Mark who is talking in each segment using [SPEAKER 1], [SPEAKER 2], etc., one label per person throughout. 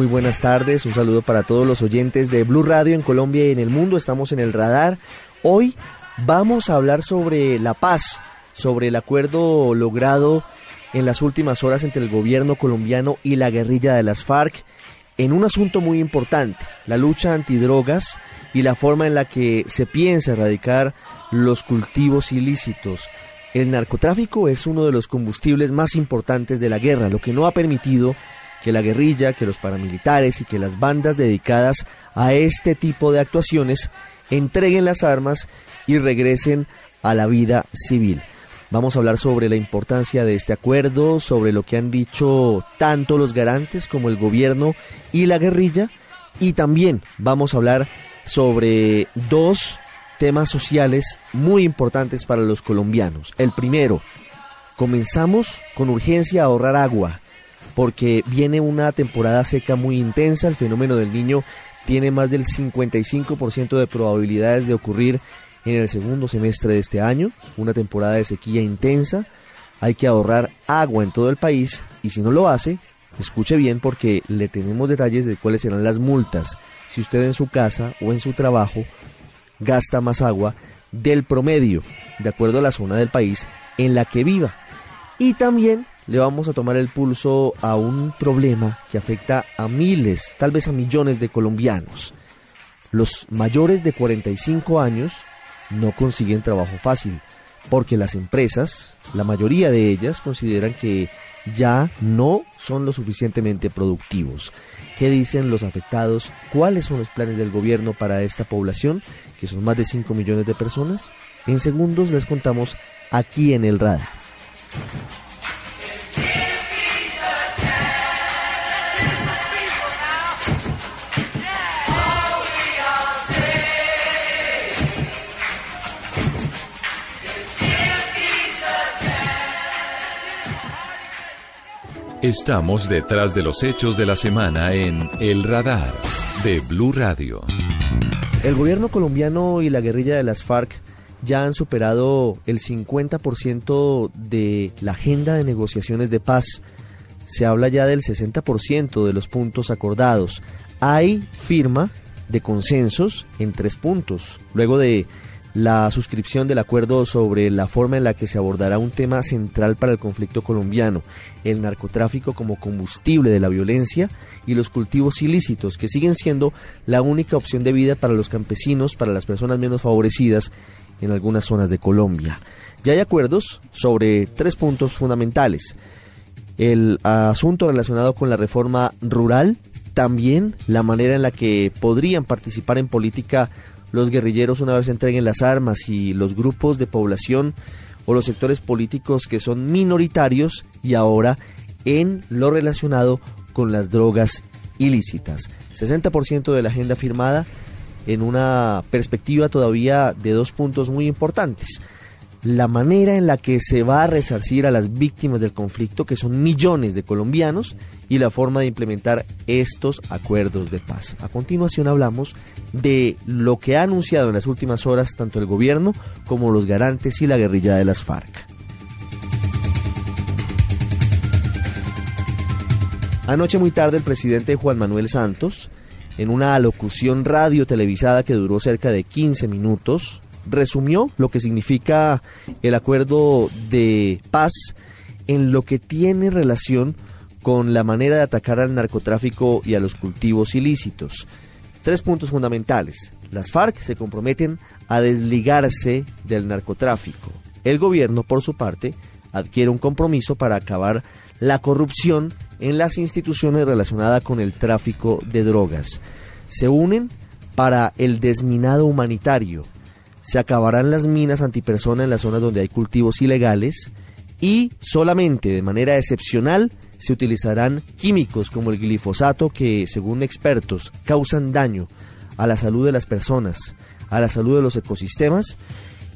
[SPEAKER 1] Muy buenas tardes, un saludo para todos los oyentes de Blue Radio en Colombia y en el mundo. Estamos en el radar. Hoy vamos a hablar sobre la paz, sobre el acuerdo logrado en las últimas horas entre el gobierno colombiano y la guerrilla de las FARC en un asunto muy importante, la lucha antidrogas y la forma en la que se piensa erradicar los cultivos ilícitos. El narcotráfico es uno de los combustibles más importantes de la guerra, lo que no ha permitido que la guerrilla, que los paramilitares y que las bandas dedicadas a este tipo de actuaciones entreguen las armas y regresen a la vida civil. Vamos a hablar sobre la importancia de este acuerdo, sobre lo que han dicho tanto los garantes como el gobierno y la guerrilla, y también vamos a hablar sobre dos temas sociales muy importantes para los colombianos. El primero, comenzamos con urgencia a ahorrar agua porque viene una temporada seca muy intensa, el fenómeno del niño tiene más del 55% de probabilidades de ocurrir en el segundo semestre de este año, una temporada de sequía intensa, hay que ahorrar agua en todo el país y si no lo hace, escuche bien porque le tenemos detalles de cuáles serán las multas. Si usted en su casa o en su trabajo gasta más agua del promedio, de acuerdo a la zona del país en la que viva. Y también le vamos a tomar el pulso a un problema que afecta a miles, tal vez a millones de colombianos. Los mayores de 45 años no consiguen trabajo fácil, porque las empresas, la mayoría de ellas, consideran que ya no son lo suficientemente productivos. ¿Qué dicen los afectados? ¿Cuáles son los planes del gobierno para esta población, que son más de 5 millones de personas? En segundos les contamos aquí en el radar.
[SPEAKER 2] Estamos detrás de los hechos de la semana en El Radar de Blue Radio.
[SPEAKER 1] El gobierno colombiano y la guerrilla de las FARC ya han superado el 50% de la agenda de negociaciones de paz. Se habla ya del 60% de los puntos acordados. Hay firma de consensos en tres puntos. Luego de la suscripción del acuerdo sobre la forma en la que se abordará un tema central para el conflicto colombiano, el narcotráfico como combustible de la violencia y los cultivos ilícitos, que siguen siendo la única opción de vida para los campesinos, para las personas menos favorecidas en algunas zonas de Colombia. Ya hay acuerdos sobre tres puntos fundamentales. El asunto relacionado con la reforma rural, también la manera en la que podrían participar en política los guerrilleros una vez entreguen las armas y los grupos de población o los sectores políticos que son minoritarios y ahora en lo relacionado con las drogas ilícitas. 60% de la agenda firmada en una perspectiva todavía de dos puntos muy importantes. La manera en la que se va a resarcir a las víctimas del conflicto, que son millones de colombianos, y la forma de implementar estos acuerdos de paz. A continuación hablamos de lo que ha anunciado en las últimas horas tanto el gobierno como los garantes y la guerrilla de las FARC. Anoche muy tarde el presidente Juan Manuel Santos, en una alocución radio televisada que duró cerca de 15 minutos, resumió lo que significa el acuerdo de paz en lo que tiene relación con la manera de atacar al narcotráfico y a los cultivos ilícitos. Tres puntos fundamentales. Las FARC se comprometen a desligarse del narcotráfico. El gobierno, por su parte, adquiere un compromiso para acabar la corrupción en las instituciones relacionadas con el tráfico de drogas. Se unen para el desminado humanitario, se acabarán las minas antipersona en las zonas donde hay cultivos ilegales y solamente de manera excepcional se utilizarán químicos como el glifosato que, según expertos, causan daño a la salud de las personas, a la salud de los ecosistemas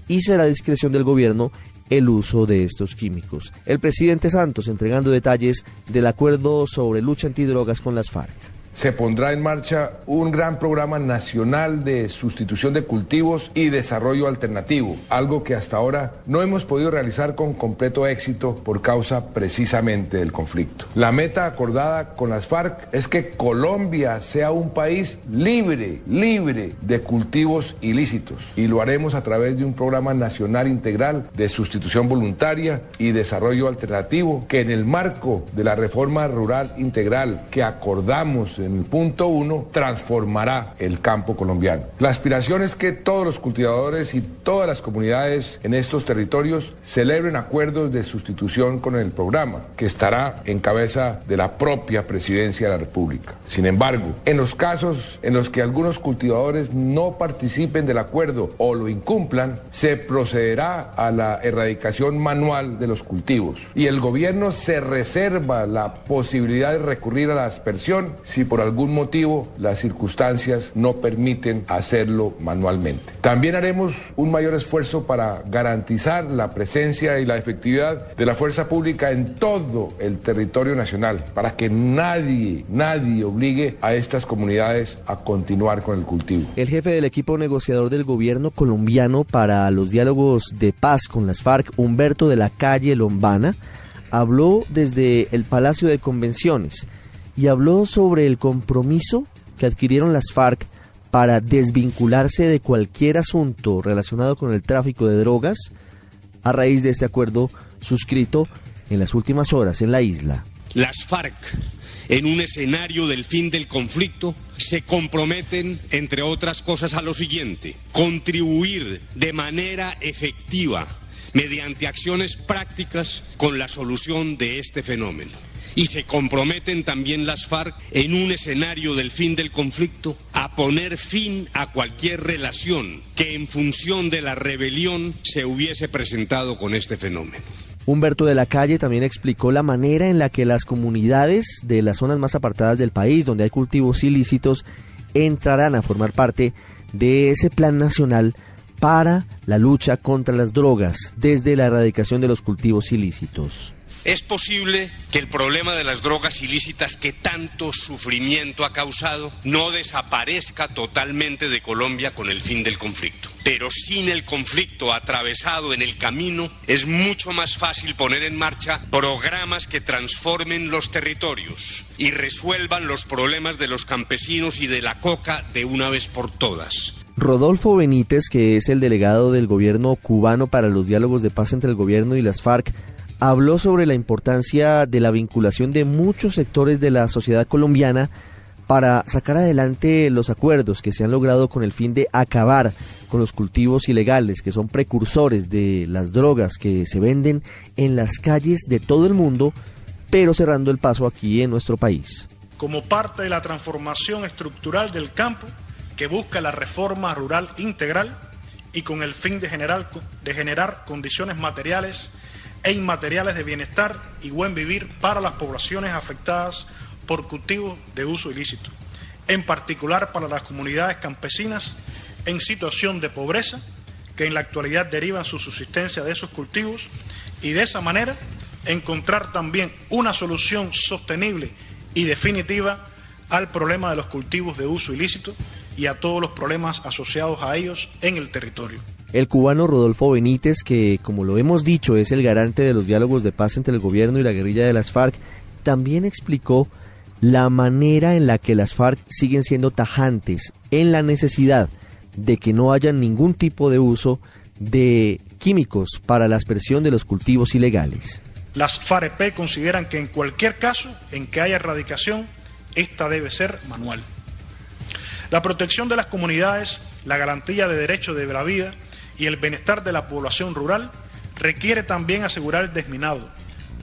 [SPEAKER 1] y será discreción del gobierno el uso de estos químicos. El presidente Santos entregando detalles del acuerdo sobre lucha antidrogas con las FARC
[SPEAKER 3] se pondrá en marcha un gran programa nacional de sustitución de cultivos y desarrollo alternativo, algo que hasta ahora no hemos podido realizar con completo éxito por causa precisamente del conflicto. La meta acordada con las FARC es que Colombia sea un país libre, libre de cultivos ilícitos y lo haremos a través de un programa nacional integral de sustitución voluntaria y desarrollo alternativo que en el marco de la reforma rural integral que acordamos en el punto uno, transformará el campo colombiano. La aspiración es que todos los cultivadores y todas las comunidades en estos territorios celebren acuerdos de sustitución con el programa, que estará en cabeza de la propia presidencia de la República. Sin embargo, en los casos en los que algunos cultivadores no participen del acuerdo o lo incumplan, se procederá a la erradicación manual de los cultivos y el gobierno se reserva la posibilidad de recurrir a la aspersión si por algún motivo las circunstancias no permiten hacerlo manualmente. También haremos un mayor esfuerzo para garantizar la presencia y la efectividad de la fuerza pública en todo el territorio nacional, para que nadie, nadie obligue a estas comunidades a continuar con el cultivo.
[SPEAKER 1] El jefe del equipo negociador del gobierno colombiano para los diálogos de paz con las FARC, Humberto de la Calle Lombana, habló desde el Palacio de Convenciones y habló sobre el compromiso que adquirieron las FARC para desvincularse de cualquier asunto relacionado con el tráfico de drogas a raíz de este acuerdo suscrito en las últimas horas en la isla.
[SPEAKER 4] Las FARC, en un escenario del fin del conflicto, se comprometen, entre otras cosas, a lo siguiente, contribuir de manera efectiva, mediante acciones prácticas, con la solución de este fenómeno y se comprometen también las FARC en un escenario del fin del conflicto a poner fin a cualquier relación que en función de la rebelión se hubiese presentado con este fenómeno.
[SPEAKER 1] Humberto de la Calle también explicó la manera en la que las comunidades de las zonas más apartadas del país, donde hay cultivos ilícitos, entrarán a formar parte de ese plan nacional para la lucha contra las drogas desde la erradicación de los cultivos ilícitos.
[SPEAKER 4] Es posible que el problema de las drogas ilícitas que tanto sufrimiento ha causado no desaparezca totalmente de Colombia con el fin del conflicto. Pero sin el conflicto atravesado en el camino es mucho más fácil poner en marcha programas que transformen los territorios y resuelvan los problemas de los campesinos y de la coca de una vez por todas.
[SPEAKER 1] Rodolfo Benítez, que es el delegado del gobierno cubano para los diálogos de paz entre el gobierno y las FARC, habló sobre la importancia de la vinculación de muchos sectores de la sociedad colombiana para sacar adelante los acuerdos que se han logrado con el fin de acabar con los cultivos ilegales que son precursores de las drogas que se venden en las calles de todo el mundo, pero cerrando el paso aquí en nuestro país.
[SPEAKER 5] Como parte de la transformación estructural del campo que busca la reforma rural integral y con el fin de generar, de generar condiciones materiales e inmateriales de bienestar y buen vivir para las poblaciones afectadas por cultivos de uso ilícito, en particular para las comunidades campesinas en situación de pobreza que en la actualidad derivan su subsistencia de esos cultivos y de esa manera encontrar también una solución sostenible y definitiva al problema de los cultivos de uso ilícito y a todos los problemas asociados a ellos en el territorio.
[SPEAKER 1] El cubano Rodolfo Benítez, que como lo hemos dicho es el garante de los diálogos de paz entre el gobierno y la guerrilla de las FARC, también explicó la manera en la que las FARC siguen siendo tajantes en la necesidad de que no haya ningún tipo de uso de químicos para la aspersión de los cultivos ilegales.
[SPEAKER 5] Las FAREP consideran que en cualquier caso en que haya erradicación, esta debe ser manual. La protección de las comunidades, la garantía de derechos de la vida y el bienestar de la población rural requiere también asegurar el desminado,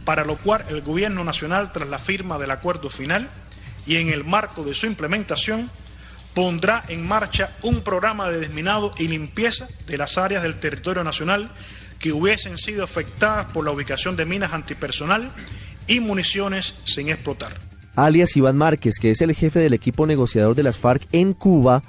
[SPEAKER 5] para lo cual el Gobierno Nacional, tras la firma del acuerdo final y en el marco de su implementación, pondrá en marcha un programa de desminado y limpieza de las áreas del territorio nacional que hubiesen sido afectadas por la ubicación de minas antipersonal y municiones sin explotar.
[SPEAKER 1] Alias Iván Márquez, que es el jefe del equipo negociador de las FARC en Cuba,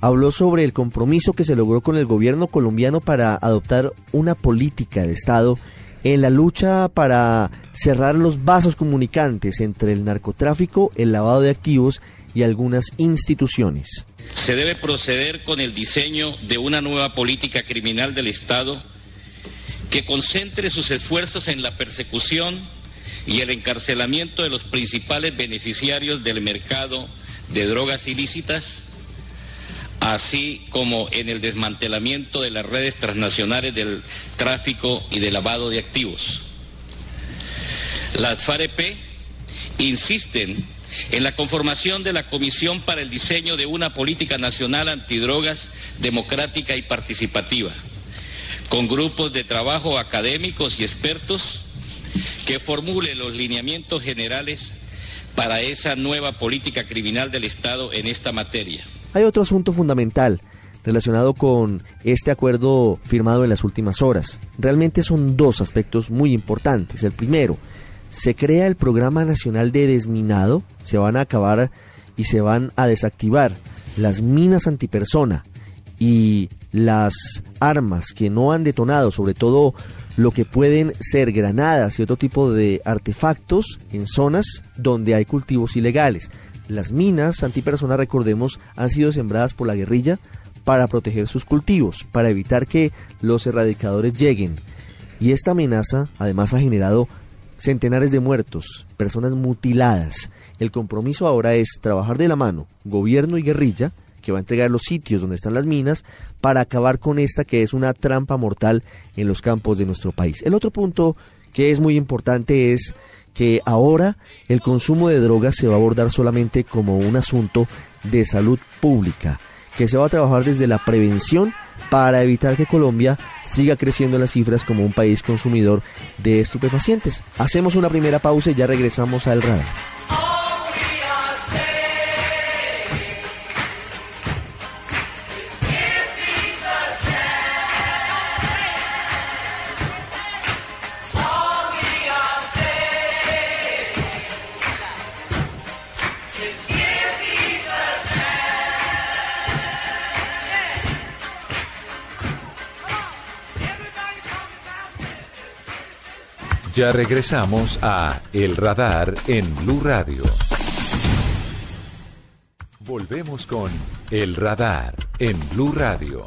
[SPEAKER 1] habló sobre el compromiso que se logró con el gobierno colombiano para adoptar una política de Estado en la lucha para cerrar los vasos comunicantes entre el narcotráfico, el lavado de activos y algunas instituciones.
[SPEAKER 6] Se debe proceder con el diseño de una nueva política criminal del Estado que concentre sus esfuerzos en la persecución y el encarcelamiento de los principales beneficiarios del mercado de drogas ilícitas, así como en el desmantelamiento de las redes transnacionales del tráfico y de lavado de activos. Las FAREP insisten en la conformación de la Comisión para el Diseño de una Política Nacional Antidrogas democrática y participativa con grupos de trabajo académicos y expertos que formule los lineamientos generales para esa nueva política criminal del Estado en esta materia.
[SPEAKER 1] Hay otro asunto fundamental relacionado con este acuerdo firmado en las últimas horas. Realmente son dos aspectos muy importantes. El primero, se crea el Programa Nacional de Desminado, se van a acabar y se van a desactivar las minas antipersona y las armas que no han detonado, sobre todo lo que pueden ser granadas y otro tipo de artefactos en zonas donde hay cultivos ilegales. Las minas antipersona, recordemos, han sido sembradas por la guerrilla para proteger sus cultivos, para evitar que los erradicadores lleguen. Y esta amenaza además ha generado centenares de muertos, personas mutiladas. El compromiso ahora es trabajar de la mano, gobierno y guerrilla, que va a entregar los sitios donde están las minas para acabar con esta que es una trampa mortal en los campos de nuestro país. El otro punto que es muy importante es que ahora el consumo de drogas se va a abordar solamente como un asunto de salud pública, que se va a trabajar desde la prevención para evitar que Colombia siga creciendo las cifras como un país consumidor de estupefacientes. Hacemos una primera pausa y ya regresamos al radar.
[SPEAKER 2] Ya regresamos a El Radar en Blue Radio. Volvemos con El Radar en Blue Radio.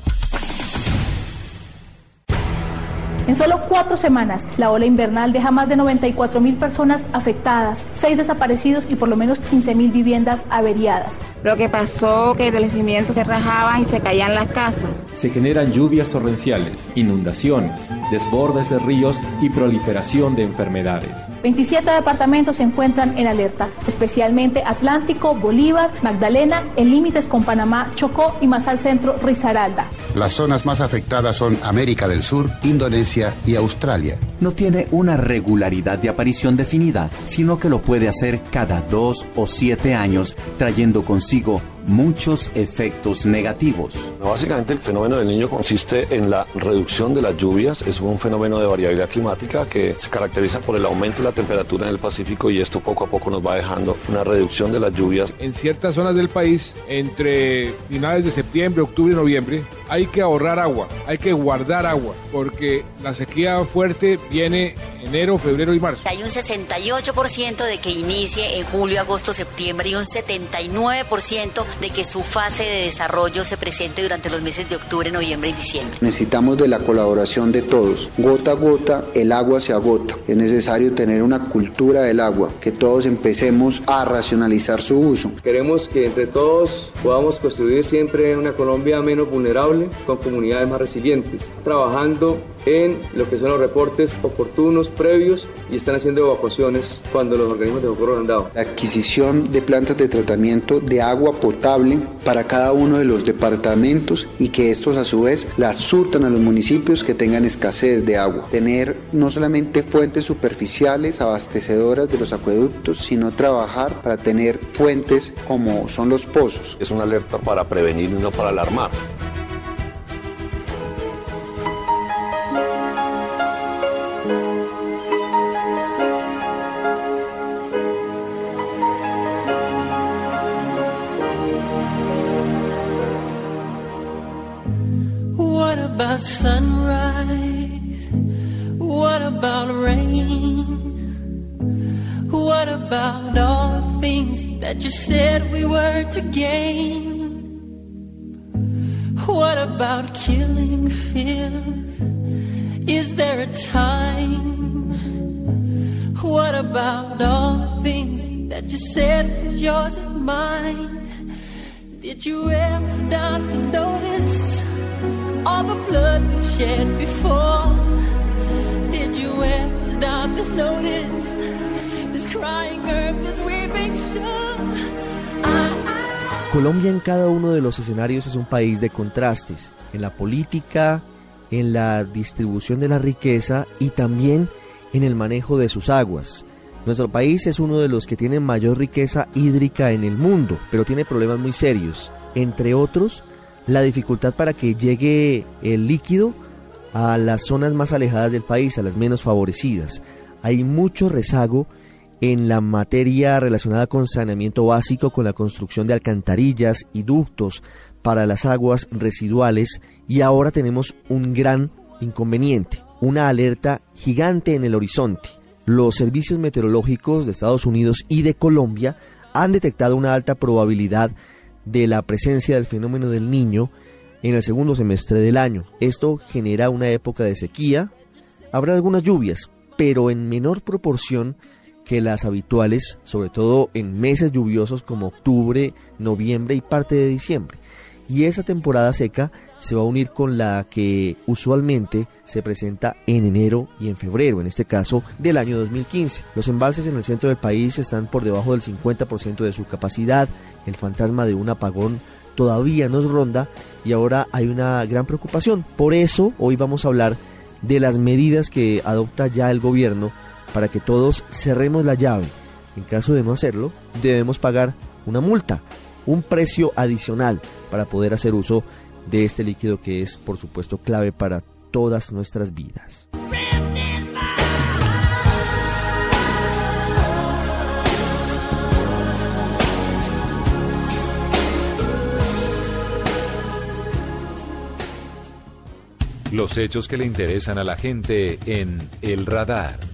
[SPEAKER 7] En solo cuatro semanas, la ola invernal deja más de 94 mil personas afectadas, seis desaparecidos y por lo menos 15 mil viviendas averiadas.
[SPEAKER 8] Lo que pasó que el cimientos se rajaban y se caían las casas.
[SPEAKER 9] Se generan lluvias torrenciales, inundaciones, desbordes de ríos y proliferación de enfermedades.
[SPEAKER 7] 27 departamentos se encuentran en alerta, especialmente Atlántico, Bolívar, Magdalena, en límites con Panamá, Chocó y más al centro Risaralda.
[SPEAKER 10] Las zonas más afectadas son América del Sur, Indonesia, y Australia.
[SPEAKER 11] No tiene una regularidad de aparición definida, sino que lo puede hacer cada dos o siete años, trayendo consigo muchos efectos negativos.
[SPEAKER 12] Básicamente el fenómeno del niño consiste en la reducción de las lluvias, es un fenómeno de variabilidad climática que se caracteriza por el aumento de la temperatura en el Pacífico y esto poco a poco nos va dejando una reducción de las lluvias.
[SPEAKER 3] En ciertas zonas del país, entre finales de septiembre, octubre y noviembre,
[SPEAKER 13] hay que ahorrar agua, hay que guardar agua, porque la sequía fuerte viene enero, febrero y marzo.
[SPEAKER 14] Hay un 68% de que inicie en julio, agosto, septiembre y un 79% de que su fase de desarrollo se presente durante los meses de octubre, noviembre y diciembre.
[SPEAKER 15] Necesitamos de la colaboración de todos. Gota a gota el agua se agota. Es necesario tener una cultura del agua, que todos empecemos a racionalizar su uso.
[SPEAKER 16] Queremos que entre todos podamos construir siempre una Colombia menos vulnerable, con comunidades más resilientes, trabajando en lo que son los reportes oportunos previos y están haciendo evacuaciones cuando los organismos de socorro han dado.
[SPEAKER 15] La adquisición de plantas de tratamiento de agua potable para cada uno de los departamentos y que estos a su vez las surtan a los municipios que tengan escasez de agua. Tener no solamente fuentes superficiales abastecedoras de los acueductos, sino trabajar para tener fuentes como son los pozos.
[SPEAKER 12] Es una alerta para prevenir y no para alarmar.
[SPEAKER 17] That you said we were to gain? What about killing fears? Is there a time? What about all the things that you said was yours and mine? Did you ever stop to notice? all the blood we shed before. Did you ever stop this notice? This crying earth, this weeping shore.
[SPEAKER 1] Colombia en cada uno de los escenarios es un país de contrastes, en la política, en la distribución de la riqueza y también en el manejo de sus aguas. Nuestro país es uno de los que tiene mayor riqueza hídrica en el mundo, pero tiene problemas muy serios, entre otros la dificultad para que llegue el líquido a las zonas más alejadas del país, a las menos favorecidas. Hay mucho rezago en la materia relacionada con saneamiento básico, con la construcción de alcantarillas y ductos para las aguas residuales y ahora tenemos un gran inconveniente, una alerta gigante en el horizonte. Los servicios meteorológicos de Estados Unidos y de Colombia han detectado una alta probabilidad de la presencia del fenómeno del niño en el segundo semestre del año. Esto genera una época de sequía, habrá algunas lluvias, pero en menor proporción que las habituales, sobre todo en meses lluviosos como octubre, noviembre y parte de diciembre y esa temporada seca se va a unir con la que usualmente se presenta en enero y en febrero, en este caso del año 2015. Los embalses en el centro del país están por debajo del 50% de su capacidad, el fantasma de un apagón todavía nos ronda y ahora hay una gran preocupación. Por eso hoy vamos a hablar de las medidas que adopta ya el gobierno para que todos cerremos la llave. En caso de no hacerlo, debemos pagar una multa un precio adicional para poder hacer uso de este líquido que es por supuesto clave para todas nuestras vidas.
[SPEAKER 2] Los hechos que le interesan a la gente en El Radar.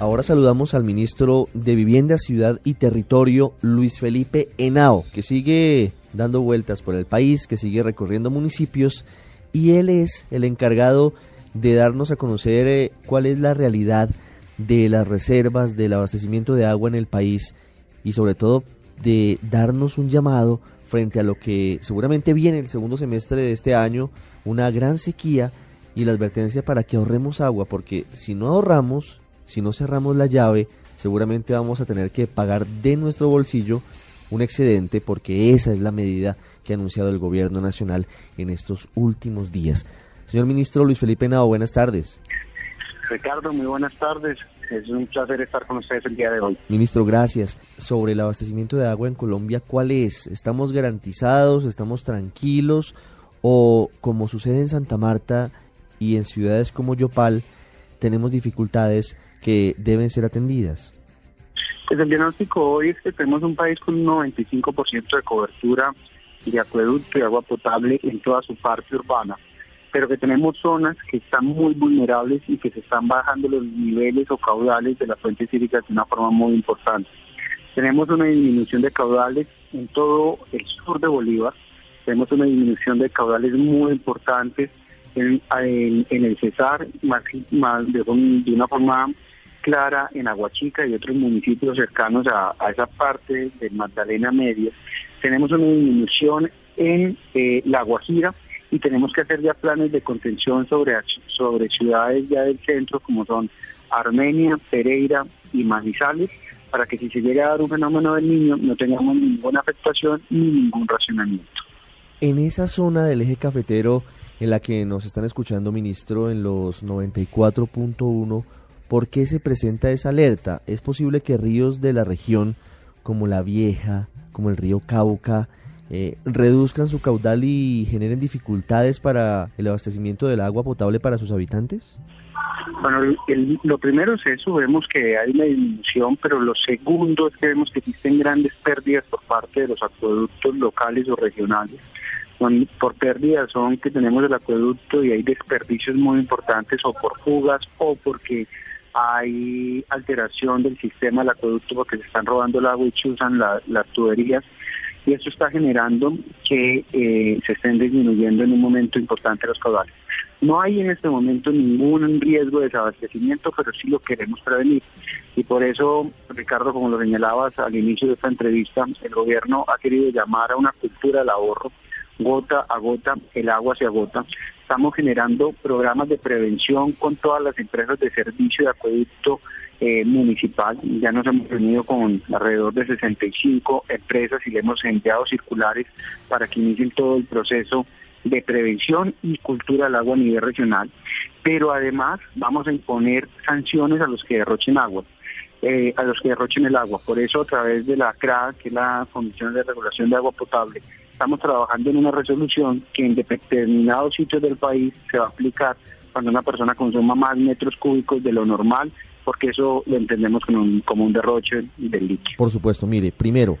[SPEAKER 1] Ahora saludamos al ministro de Vivienda, Ciudad y Territorio, Luis Felipe Henao, que sigue dando vueltas por el país, que sigue recorriendo municipios y él es el encargado de darnos a conocer eh, cuál es la realidad de las reservas, del abastecimiento de agua en el país y sobre todo de darnos un llamado frente a lo que seguramente viene el segundo semestre de este año, una gran sequía y la advertencia para que ahorremos agua, porque si no ahorramos, si no cerramos la llave, seguramente vamos a tener que pagar de nuestro bolsillo un excedente porque esa es la medida que ha anunciado el gobierno nacional en estos últimos días. Señor ministro Luis Felipe Nao, buenas tardes.
[SPEAKER 18] Ricardo, muy buenas tardes. Es un placer estar con ustedes el día de hoy.
[SPEAKER 1] Ministro, gracias. Sobre el abastecimiento de agua en Colombia, ¿cuál es? ¿Estamos garantizados? ¿Estamos tranquilos? ¿O como sucede en Santa Marta y en ciudades como Yopal, tenemos dificultades que deben ser atendidas?
[SPEAKER 18] Pues el diagnóstico hoy es que tenemos un país con un 95% de cobertura de acueducto y agua potable en toda su parte urbana, pero que tenemos zonas que están muy vulnerables y que se están bajando los niveles o caudales de las fuentes hídricas de una forma muy importante. Tenemos una disminución de caudales en todo el sur de Bolívar, tenemos una disminución de caudales muy importantes en, el Cesar, más, de, una forma clara en Aguachica y otros municipios cercanos a, esa parte de Magdalena Media. Tenemos una disminución en eh, La Guajira y tenemos que hacer ya planes de contención sobre, sobre ciudades ya del centro como son Armenia, Pereira y Manizales para que si se llega a dar un fenómeno del niño no tengamos ninguna afectación ni ningún racionamiento.
[SPEAKER 1] En esa zona del eje cafetero en la que nos están escuchando, ministro, en los 94.1, ¿por qué se presenta esa alerta? ¿Es posible que ríos de la región, como la Vieja, como el río Cauca, eh, reduzcan su caudal y generen dificultades para el abastecimiento del agua potable para sus habitantes?
[SPEAKER 18] Bueno, lo primero es eso, vemos que hay una disminución, pero lo segundo es que vemos que existen grandes pérdidas por parte de los acueductos locales o regionales. por pérdidas son que tenemos el acueducto y hay desperdicios muy importantes o por fugas o porque hay alteración del sistema del acueducto porque se están robando el agua y chuzan las tuberías y eso está generando que eh, se estén disminuyendo en un momento importante los caudales. No hay en este momento ningún riesgo de desabastecimiento, pero sí lo queremos prevenir. Y por eso, Ricardo, como lo señalabas al inicio de esta entrevista, el gobierno ha querido llamar a una cultura del ahorro, gota a gota, el agua se agota. Estamos generando programas de prevención con todas las empresas de servicio de acueducto eh, municipal. Ya nos hemos reunido con alrededor de 65 empresas y le hemos enviado circulares para que inicien todo el proceso de prevención y cultura del agua a nivel regional. Pero además vamos a imponer sanciones a los que derrochen agua. Eh, a los que derrochen el agua. Por eso, a través de la CRA, que es la Comisión de Regulación de Agua Potable, estamos trabajando en una resolución que en determinados sitios del país se va a aplicar cuando una persona consuma más metros cúbicos de lo normal porque eso lo entendemos como un, como un derroche del líquido.
[SPEAKER 1] Por supuesto, mire, primero,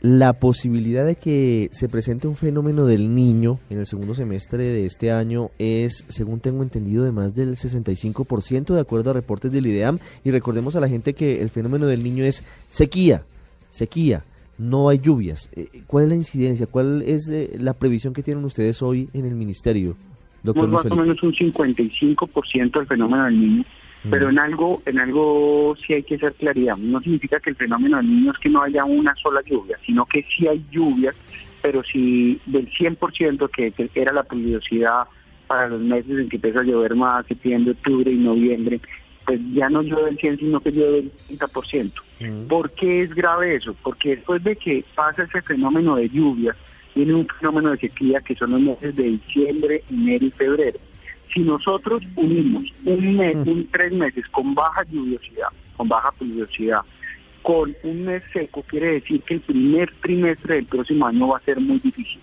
[SPEAKER 1] la posibilidad de que se presente un fenómeno del niño en el segundo semestre de este año es, según tengo entendido, de más del 65%, de acuerdo a reportes del IDEAM. Y recordemos a la gente que el fenómeno del niño es sequía, sequía, no hay lluvias. Eh, ¿Cuál es la incidencia? ¿Cuál es eh, la previsión que tienen ustedes hoy en el ministerio?
[SPEAKER 18] Doctor más o menos un 55% del fenómeno del niño pero en algo, en algo sí hay que ser claridad. No significa que el fenómeno del niño es que no haya una sola lluvia, sino que sí hay lluvias, pero si del 100% que, que era la pluviosidad para los meses en que empieza a llover más, septiembre, octubre y noviembre, pues ya no llueve el 100, sino que llueve el 30%. ¿Por qué es grave eso? Porque después de que pasa ese fenómeno de lluvias, viene un fenómeno de sequía que son los meses de diciembre, enero y febrero. Si nosotros unimos un mes, mm. un tres meses con baja lluviosidad, con baja pluviosidad, con un mes seco, quiere decir que el primer trimestre del próximo año va a ser muy difícil.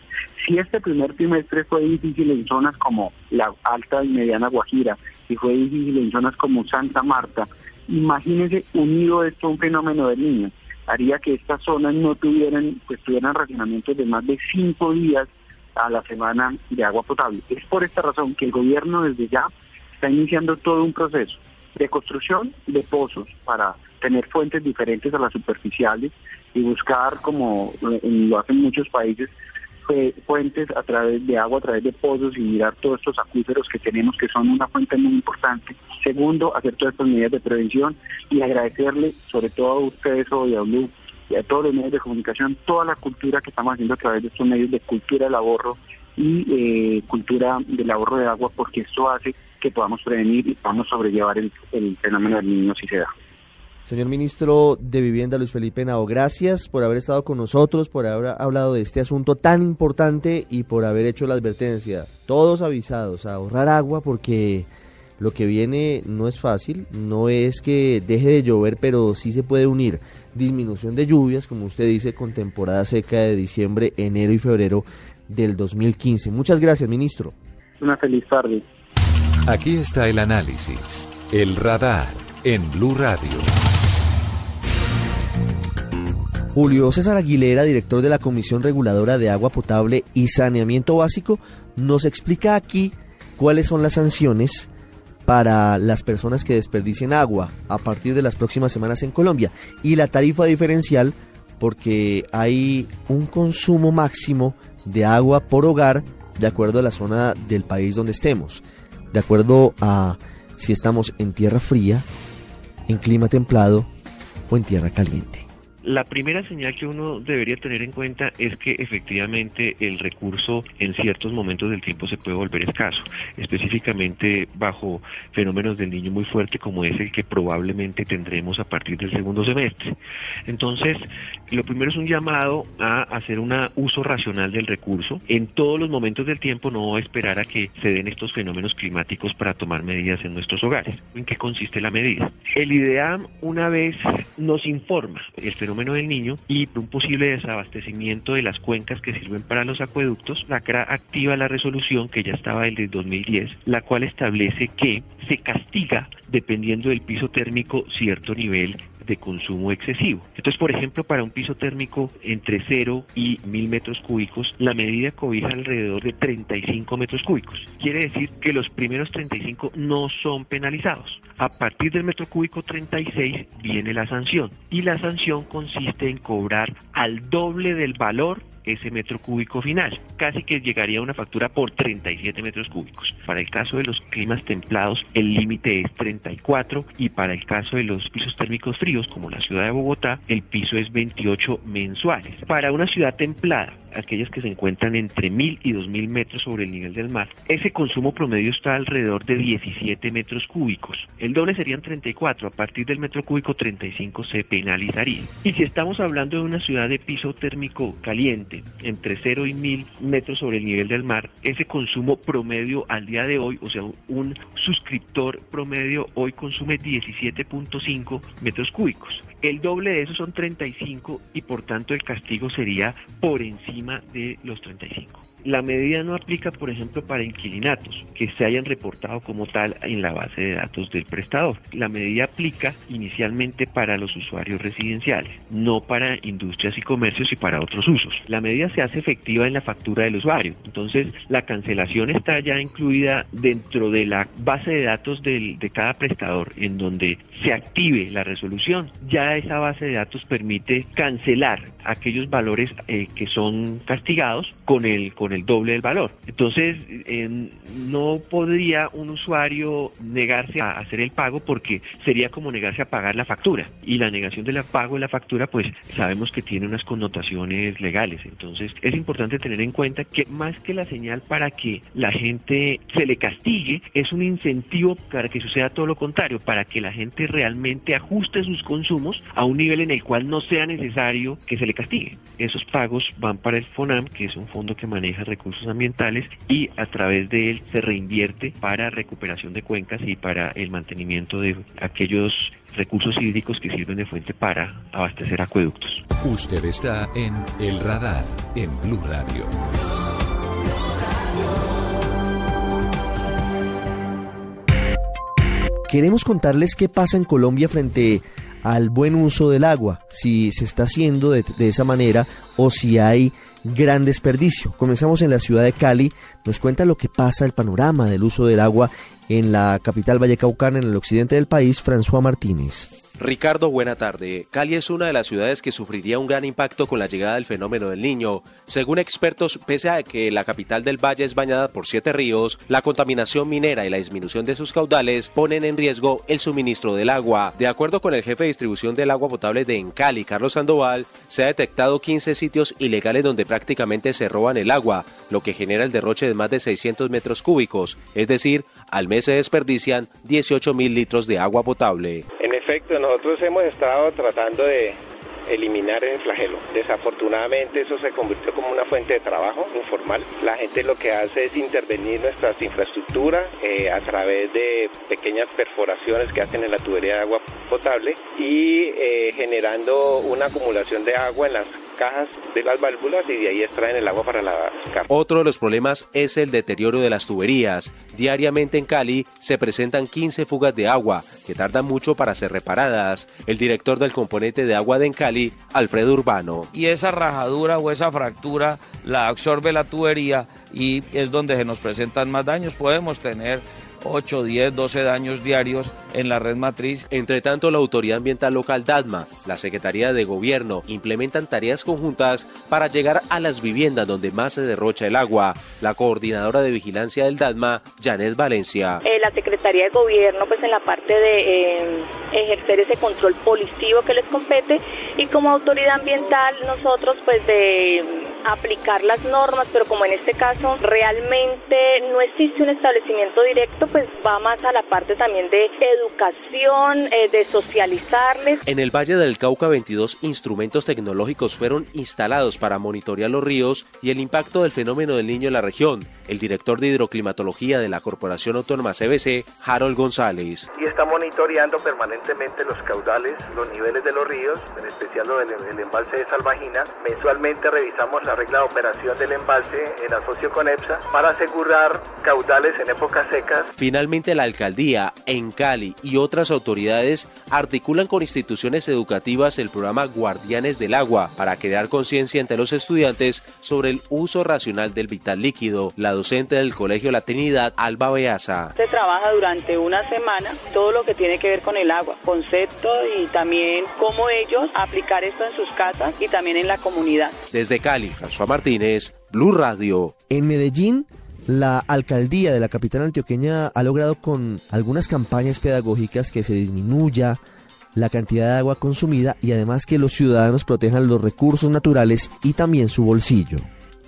[SPEAKER 18] Si este primer trimestre fue difícil en zonas como la Alta y Mediana Guajira y fue difícil en zonas como Santa Marta, imagínense unido esto a un fenómeno del niño, haría que estas zonas no tuvieran, pues tuvieran racionamientos de más de cinco días a la semana de agua potable. Es por esta razón que el gobierno desde ya está iniciando todo un proceso de construcción de pozos para tener fuentes diferentes a las superficiales y buscar, como lo hacen muchos países, fuentes a través de agua, a través de pozos y mirar todos estos acuíferos que tenemos que son una fuente muy importante. Segundo, hacer todas estas medidas de prevención y agradecerle sobre todo a ustedes hoy, y a todos los medios de comunicación toda la cultura que estamos haciendo a través de estos medios de cultura del ahorro y eh, cultura del ahorro de agua, porque esto hace que podamos prevenir y podamos sobrellevar el, fenómeno del niño si se da.
[SPEAKER 1] Señor ministro de Vivienda, Luis Felipe Nao, gracias por haber estado con nosotros, por haber hablado de este asunto tan importante y por haber hecho la advertencia. Todos avisados a ahorrar agua porque lo que viene no es fácil, no es que deje de llover, pero sí se puede unir disminución de lluvias, como usted dice, con temporada seca de diciembre, enero y febrero del 2015. Muchas gracias, ministro.
[SPEAKER 18] Una feliz tarde.
[SPEAKER 2] Aquí está el análisis, el radar en Blue Radio.
[SPEAKER 1] Julio César Aguilera, director de la Comisión Reguladora de Agua Potable y Saneamiento Básico, nos explica aquí cuáles son las sanciones para las personas que desperdicien agua a partir de las próximas semanas en Colombia y la tarifa diferencial porque hay un consumo máximo de agua por hogar de acuerdo a la zona del país donde estemos, de acuerdo a si estamos en tierra fría, en clima templado o en tierra caliente.
[SPEAKER 19] La primera señal que uno debería tener en cuenta es que efectivamente el recurso en ciertos momentos del tiempo se puede volver escaso, específicamente bajo fenómenos del niño muy fuerte como es el que probablemente tendremos a partir del segundo semestre. Entonces, lo primero es un llamado a hacer un uso racional del recurso en todos los momentos del tiempo, no esperar a que se den estos fenómenos climáticos para tomar medidas en nuestros hogares. ¿En qué consiste la medida? El IDEAM una vez nos informa el fenómeno del niño y un posible desabastecimiento de las cuencas que sirven para los acueductos, la CRA activa la resolución que ya estaba el de 2010, la cual establece que se castiga dependiendo del piso térmico cierto nivel de consumo excesivo. Entonces, por ejemplo, para un piso térmico entre 0 y 1000 metros cúbicos, la medida cobija alrededor de 35 metros cúbicos. Quiere decir que los primeros 35 no son penalizados. A partir del metro cúbico 36 viene la sanción y la sanción consiste en cobrar al doble del valor ese metro cúbico final. Casi que llegaría a una factura por 37 metros cúbicos. Para el caso de los climas templados, el límite es 34 y para el caso de los pisos térmicos fríos, como la ciudad de Bogotá, el piso es 28 mensuales. Para una ciudad templada, aquellas que se encuentran entre 1000 y 2000 metros sobre el nivel del mar, ese consumo promedio está alrededor de 17 metros cúbicos. El doble serían 34, a partir del metro cúbico 35 se penalizaría. Y si estamos hablando de una ciudad de piso térmico caliente, entre 0 y 1000 metros sobre el nivel del mar, ese consumo promedio al día de hoy, o sea, un suscriptor promedio hoy consume 17.5 metros cúbicos cúbicos. El doble de eso son 35 y por tanto el castigo sería por encima de los 35. La medida no aplica, por ejemplo, para inquilinatos que se hayan reportado como tal en la base de datos del prestador. La medida aplica inicialmente para los usuarios residenciales, no para industrias y comercios y para otros usos. La medida se hace efectiva en la factura del usuario. Entonces, la cancelación está ya incluida dentro de la base de datos de cada prestador, en donde se active la resolución. Ya esa base de datos permite cancelar aquellos valores eh, que son castigados con el con el doble del valor. Entonces, no podría un usuario negarse a hacer el pago porque sería como negarse a pagar la factura. Y la negación del pago de la factura, pues sabemos que tiene unas connotaciones legales. Entonces, es importante tener en cuenta que más que la señal para que la gente se le castigue, es un incentivo para que suceda todo lo contrario, para que la gente realmente ajuste sus consumos a un nivel en el cual no sea necesario que se le castigue. Esos pagos van para el FONAM, que es un fondo que maneja recursos ambientales y a través de él se reinvierte para recuperación de cuencas y para el mantenimiento de aquellos recursos hídricos que sirven de fuente para abastecer acueductos.
[SPEAKER 2] Usted está en El Radar, en Blue Radio.
[SPEAKER 1] Queremos contarles qué pasa en Colombia frente al buen uso del agua, si se está haciendo de, esa manera o si hay gran desperdicio. Comenzamos en la ciudad de Cali, nos cuenta lo que pasa, el panorama del uso del agua en la capital vallecaucana, en el occidente del país, François Martínez.
[SPEAKER 20] Ricardo, buena tarde. Cali es una de las ciudades que sufriría un gran impacto con la llegada del fenómeno del niño. Según expertos, pese a que la capital del valle es bañada por siete ríos, la contaminación minera y la disminución de sus caudales ponen en riesgo el suministro del agua. De acuerdo con el jefe de distribución del agua potable de Encali, Carlos Sandoval, se ha detectado 15 sitios ilegales donde prácticamente se roban el agua, lo que genera el derroche de más de 600 metros cúbicos, es decir, al mes se desperdician 18 mil litros de agua potable.
[SPEAKER 21] Efecto, nosotros hemos estado tratando de eliminar ese flagelo. Desafortunadamente eso se convirtió como una fuente de trabajo informal. La gente lo que hace es intervenir nuestras infraestructuras eh, a través de pequeñas perforaciones que hacen en la tubería de agua potable y eh, generando una acumulación de agua en las cajas de las válvulas y de ahí extraen el agua para la carpa.
[SPEAKER 20] Otro de los problemas es el deterioro de las tuberías. Diariamente en Cali se presentan 15 fugas de agua que tardan mucho para ser reparadas. El director del componente de agua de Encali, Alfredo Urbano.
[SPEAKER 11] Y esa rajadura o esa fractura la absorbe la tubería y es donde se nos presentan más daños. Podemos tener 8, 10, 12 daños diarios en la red matriz.
[SPEAKER 20] Entre tanto, la Autoridad Ambiental Local DADMA, la Secretaría de Gobierno, implementan tareas conjuntas para llegar a las viviendas donde más se derrocha el agua. La coordinadora de vigilancia del DADMA, Janet Valencia.
[SPEAKER 8] Eh, la Secretaría de Gobierno, pues en la parte de eh, ejercer ese control policivo que les compete y como autoridad ambiental nosotros pues de aplicar las normas, pero como en este caso realmente no existe un establecimiento directo, pues va más a la parte también de educación, eh, de socializarles.
[SPEAKER 20] En el Valle del Cauca 22 instrumentos tecnológicos fueron instalados para monitorear los ríos y el impacto del fenómeno del niño en la región. El director de hidroclimatología de la Corporación Autónoma CBC, Harold González.
[SPEAKER 22] Y está monitoreando permanentemente los caudales, los niveles de los ríos, en especial el, el embalse de Salvajina. Mensualmente revisamos la regla de operación del embalse en asocio con EPSA para asegurar caudales en épocas secas.
[SPEAKER 20] Finalmente, la alcaldía en Cali y otras autoridades articulan con instituciones educativas el programa Guardianes del Agua para crear conciencia entre los estudiantes sobre el uso racional del vital líquido. La docente del Colegio La Trinidad, Alba Beaza.
[SPEAKER 8] Se trabaja durante una semana todo lo que tiene que ver con el agua, concepto y también cómo ellos aplicar esto en sus casas y también en la comunidad.
[SPEAKER 20] Desde Cali, François Martínez, Blue Radio.
[SPEAKER 1] En Medellín, la alcaldía de la capital antioqueña ha logrado con algunas campañas pedagógicas que se disminuya la cantidad de agua consumida y además que los ciudadanos protejan los recursos naturales y también su bolsillo.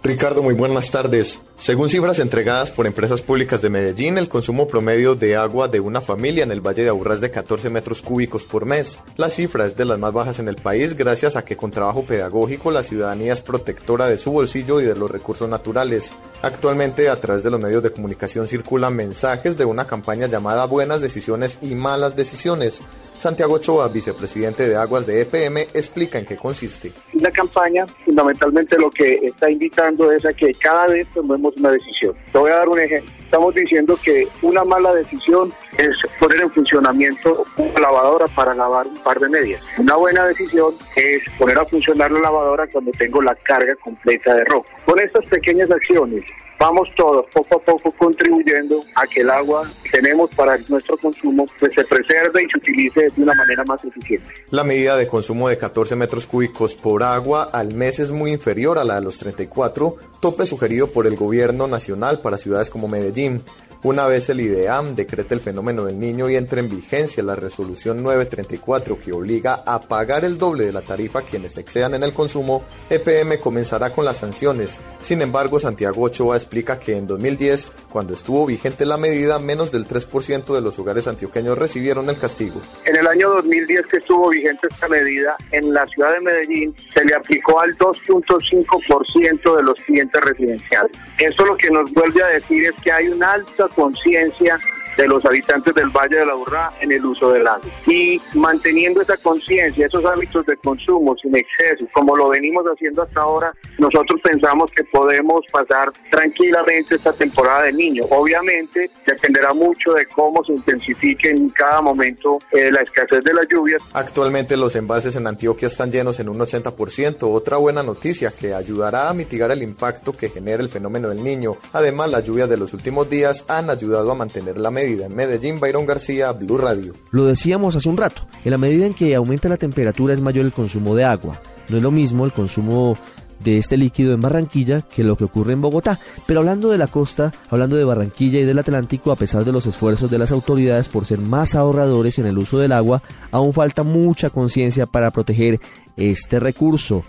[SPEAKER 23] Ricardo, muy buenas tardes. Según cifras entregadas por empresas públicas de Medellín, el consumo promedio de agua de una familia en el Valle de Aburrá es de 14 metros cúbicos por mes. La cifra es de las más bajas en el país gracias a que con trabajo pedagógico la ciudadanía es protectora de su bolsillo y de los recursos naturales. Actualmente a través de los medios de comunicación circulan mensajes de una campaña llamada Buenas Decisiones y Malas Decisiones Santiago Ochoa, vicepresidente de Aguas de EPM, explica en qué consiste.
[SPEAKER 24] La campaña fundamentalmente lo que está invitando es a que cada vez tomemos una decisión. Te voy a dar un ejemplo. Estamos diciendo que una mala decisión es poner en funcionamiento una lavadora para lavar un par de medias. Una buena decisión es poner a funcionar la lavadora cuando tengo la carga completa de ropa. Con estas pequeñas acciones vamos todos poco a poco contribuyendo a que el agua que tenemos para nuestro consumo pues, se preserve y se utilice de una manera más eficiente.
[SPEAKER 23] La medida de consumo de 14 metros cúbicos por agua al mes es muy inferior a la de los 34, tope sugerido por el gobierno nacional para ciudades como Medellín. Una vez el IDEAM decrete el fenómeno del niño y entre en vigencia la resolución 934 que obliga a pagar el doble de la tarifa a quienes excedan en el consumo, EPM comenzará con las sanciones. Sin embargo, Santiago Ochoa explica que en 2010, cuando estuvo vigente la medida, menos del 3% de los hogares antioqueños recibieron el castigo.
[SPEAKER 24] En el año 2010 que estuvo vigente esta medida, en la ciudad de Medellín se le aplicó al 2.5% de los clientes residenciales. Esto lo que nos vuelve a decir es que hay una alta conciencia de los habitantes del Valle de la Burra en el uso del agua. Y manteniendo esa conciencia, esos hábitos de consumo sin exceso, como lo venimos haciendo hasta ahora, nosotros pensamos que podemos pasar tranquilamente esta temporada de niño. Obviamente dependerá mucho de cómo se intensifique en cada momento eh, la escasez de las lluvias.
[SPEAKER 23] Actualmente los embalses en Antioquia están llenos en un 80%. Otra buena noticia que ayudará a mitigar el impacto que genera el fenómeno del niño. Además, las lluvias de los últimos días han ayudado a mantener la media en Medellín, Byron García, Blue Radio.
[SPEAKER 1] Lo decíamos hace un rato, en la medida en que aumenta la temperatura es mayor el consumo de agua. No es lo mismo el consumo de este líquido en Barranquilla que lo que ocurre en Bogotá. Pero hablando de la costa, hablando de Barranquilla y del Atlántico, a pesar de los esfuerzos de las autoridades por ser más ahorradores en el uso del agua, aún falta mucha conciencia para proteger este recurso.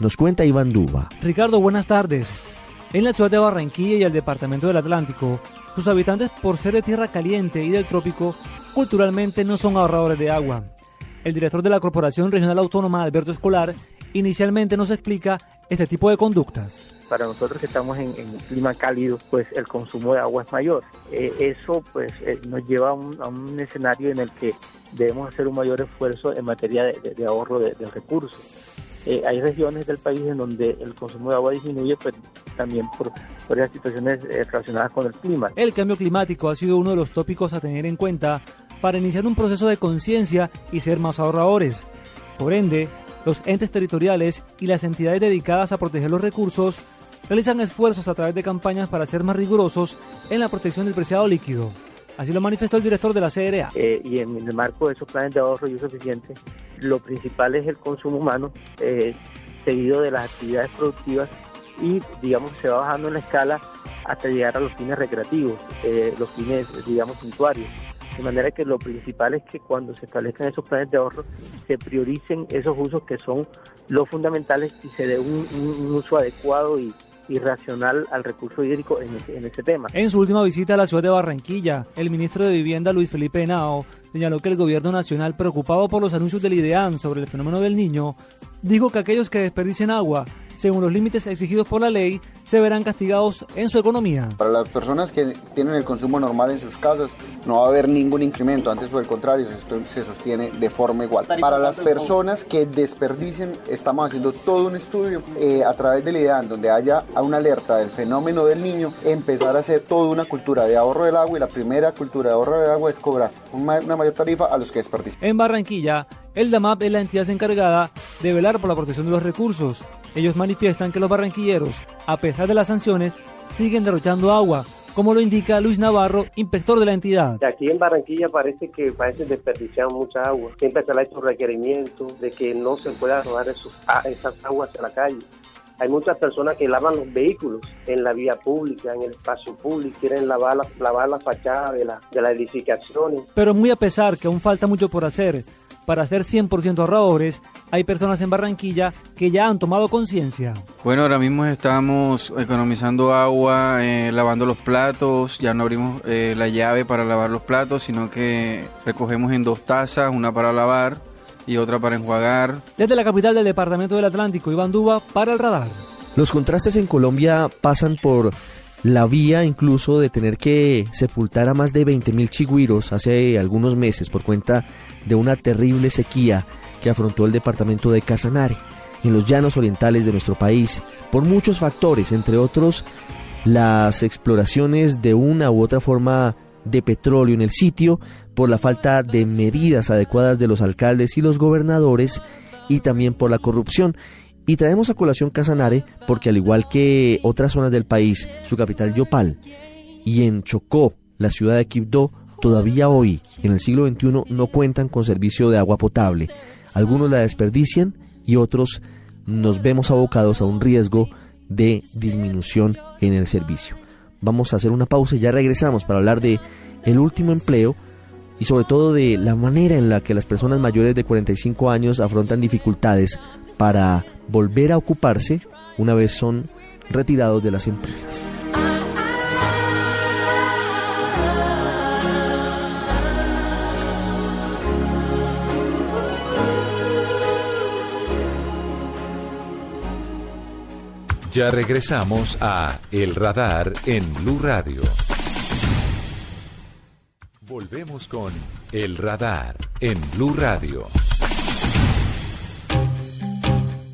[SPEAKER 1] Nos cuenta Iván Duba.
[SPEAKER 25] Ricardo, buenas tardes. En la ciudad de Barranquilla y el departamento del Atlántico, sus habitantes, por ser de tierra caliente y del trópico, culturalmente no son ahorradores de agua. El director de la Corporación Regional Autónoma, Alberto Escolar, inicialmente nos explica este tipo de conductas.
[SPEAKER 26] Para nosotros que estamos en, un clima cálido, pues el consumo de agua es mayor. Eh, eso pues eh, nos lleva a un, escenario en el que debemos hacer un mayor esfuerzo en materia de, ahorro de, de recursos. Eh, hay regiones del país en donde el consumo de agua disminuye, pues también por, esas situaciones eh, relacionadas con el clima.
[SPEAKER 25] El cambio climático ha sido uno de los tópicos a tener en cuenta para iniciar un proceso de conciencia y ser más ahorradores. Por ende, los entes territoriales y las entidades dedicadas a proteger los recursos realizan esfuerzos a través de campañas para ser más rigurosos en la protección del preciado líquido. Así lo manifestó el director de la CRA.
[SPEAKER 26] Eh, y en el marco de esos planes de ahorro y uso eficiente, lo principal es el consumo humano, eh, seguido de las actividades productivas y, digamos, se va bajando en la escala hasta llegar a los fines recreativos, eh, los fines, digamos, suntuarios. De manera que lo principal es que cuando se establezcan esos planes de ahorro, se prioricen esos usos que son los fundamentales y se dé un uso adecuado y, y racional al recurso hídrico en ese tema.
[SPEAKER 25] En su última visita a la ciudad de Barranquilla, el ministro de Vivienda Luis Felipe Henao señaló que el gobierno nacional, preocupado por los anuncios del IDEAN sobre el fenómeno del niño, dijo que aquellos que desperdicien agua según los límites exigidos por la ley, se verán castigados en su economía.
[SPEAKER 27] Para las personas que tienen el consumo normal en sus casas, no va a haber ningún incremento, antes por el contrario, se sostiene de forma igual. Para las personas que desperdicien, estamos haciendo todo un estudio eh, a través del IDEAN, donde haya una alerta del fenómeno del niño, empezar a hacer toda una cultura de ahorro del agua y la primera cultura de ahorro del agua es cobrar una, mayor tarifa a los que desperdician.
[SPEAKER 25] En Barranquilla, el DAMAP es la entidad encargada de velar por la protección de los recursos. Ellos manifiestan que los barranquilleros, a pesar de las sanciones, siguen derrochando agua, como lo indica Luis Navarro, inspector de la entidad.
[SPEAKER 28] Aquí en Barranquilla parece que parece desperdiciar mucha agua. Siempre se le ha hecho requerimiento de que no se pueda robar esos, esas aguas a la calle. Hay muchas personas que lavan los vehículos en la vía pública, en el espacio público, quieren lavar la, lavar la fachada de, la, de las edificaciones.
[SPEAKER 25] Pero muy a pesar que aún falta mucho por hacer, para ser 100% ahorradores, hay personas en Barranquilla que ya han tomado conciencia.
[SPEAKER 29] Bueno, ahora mismo estamos economizando agua, eh, lavando los platos, ya no abrimos eh, la llave para lavar los platos, sino que recogemos en dos tazas, una para lavar y otra para enjuagar.
[SPEAKER 25] Desde la capital del departamento del Atlántico, Iván Duba, para el radar.
[SPEAKER 1] Los contrastes en Colombia pasan por la vía incluso de tener que sepultar a más de 20.000 chigüiros hace algunos meses por cuenta de una terrible sequía que afrontó el departamento de Casanare, en los llanos orientales de nuestro país, por muchos factores, entre otros las exploraciones de una u otra forma de petróleo en el sitio, por la falta de medidas adecuadas de los alcaldes y los gobernadores y también por la corrupción. Y traemos a colación Casanare porque al igual que otras zonas del país, su capital Yopal y en Chocó, la ciudad de Quibdó, todavía hoy, en el siglo XXI, no cuentan con servicio de agua potable. Algunos la desperdician y otros nos vemos abocados a un riesgo de disminución en el servicio. Vamos a hacer una pausa y ya regresamos para hablar de el último empleo y sobre todo de la manera en la que las personas mayores de 45 años afrontan dificultades para volver a ocuparse una vez son retirados de las empresas.
[SPEAKER 2] Ya regresamos a El Radar en Blue Radio. Volvemos con El Radar en Blue Radio.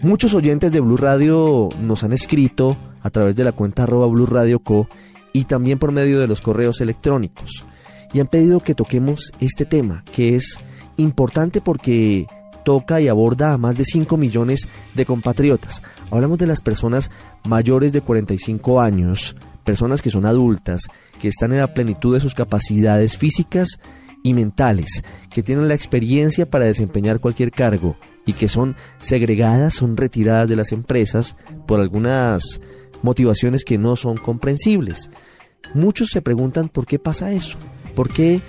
[SPEAKER 1] Muchos oyentes de Blue Radio nos han escrito a través de la cuenta arroba Blue Radio Co y también por medio de los correos electrónicos y han pedido que toquemos este tema que es importante porque toca y aborda a más de 5 millones de compatriotas. Hablamos de las personas mayores de 45 años, personas que son adultas, que están en la plenitud de sus capacidades físicas y mentales, que tienen la experiencia para desempeñar cualquier cargo, y que son segregadas, son retiradas de las empresas por algunas motivaciones que no son comprensibles. Muchos se preguntan por qué pasa eso, por qué